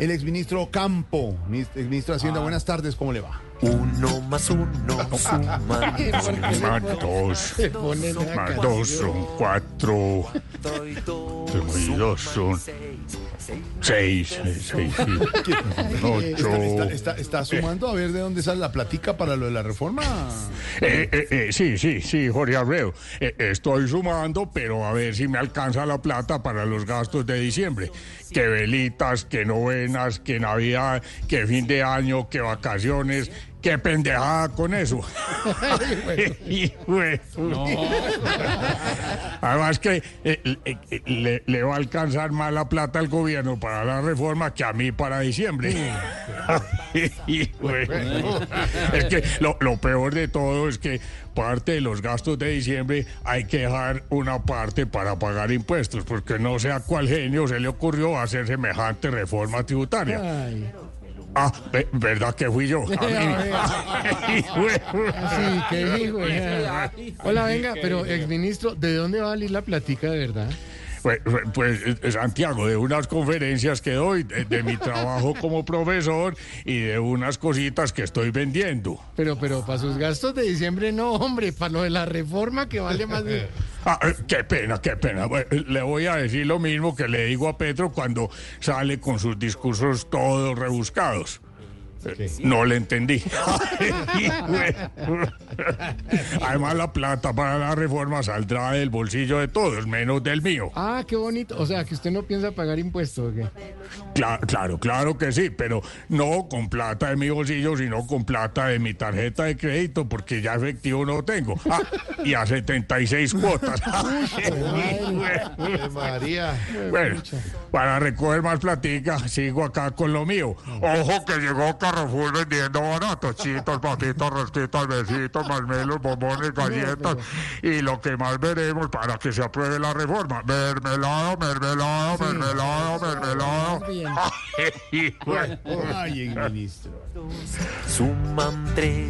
el exministro Campo, exministro de Hacienda. Buenas tardes, ¿cómo le va? Uno más uno suma. Más dos. Más dos son cuatro. Y dos son seis. Seis. Ocho. ¿Está, está, está sumando a ver de dónde sale la platica para lo de la reforma? Eh, eh, eh, sí, sí, sí, Jorge Abreu. Eh, estoy sumando, pero a ver si me alcanza la plata para los gastos de diciembre. Que velitas, que novenas, que Navidad, que fin de año, que vacaciones. Qué pendejada con eso. Además que eh, eh, eh, le, le va a alcanzar más la plata al gobierno para la reforma que a mí para diciembre. Es que lo, lo peor de todo es que parte de los gastos de diciembre hay que dejar una parte para pagar impuestos, porque no sé a cuál genio se le ocurrió hacer semejante reforma tributaria. Ay, Ah, ve- ¿verdad que fui yo? Sí, qué hijo. ya. Hola, venga, pero exministro, ¿de dónde va a salir la platica de verdad? Pues, pues, Santiago, de unas conferencias que doy, de, de mi trabajo como profesor y de unas cositas que estoy vendiendo. Pero, pero para sus gastos de diciembre no, hombre, para lo de la reforma que vale más de... Ah, qué pena, qué pena. Le voy a decir lo mismo que le digo a Petro cuando sale con sus discursos todos rebuscados. No le entendí. Además, la plata para la reforma saldrá del bolsillo de todos, menos del mío. Ah, qué bonito. O sea, que usted no piensa pagar impuestos, ¿o qué? Cla- claro, claro que sí, pero no con plata de mi bolsillo, sino con plata de mi tarjeta de crédito, porque ya efectivo no tengo. Ah, y a 76 cuotas. María. bueno, para recoger más platica, sigo acá con lo mío. Ojo que llegó Carrefour vendiendo barato, chitos, patitas, rosquitas, besitos, malmelos, bombones, galletas y lo que más veremos para que se apruebe la reforma. Mermelado, mermelado, mermelado, mermelado. Ay, exministro. Suman tres.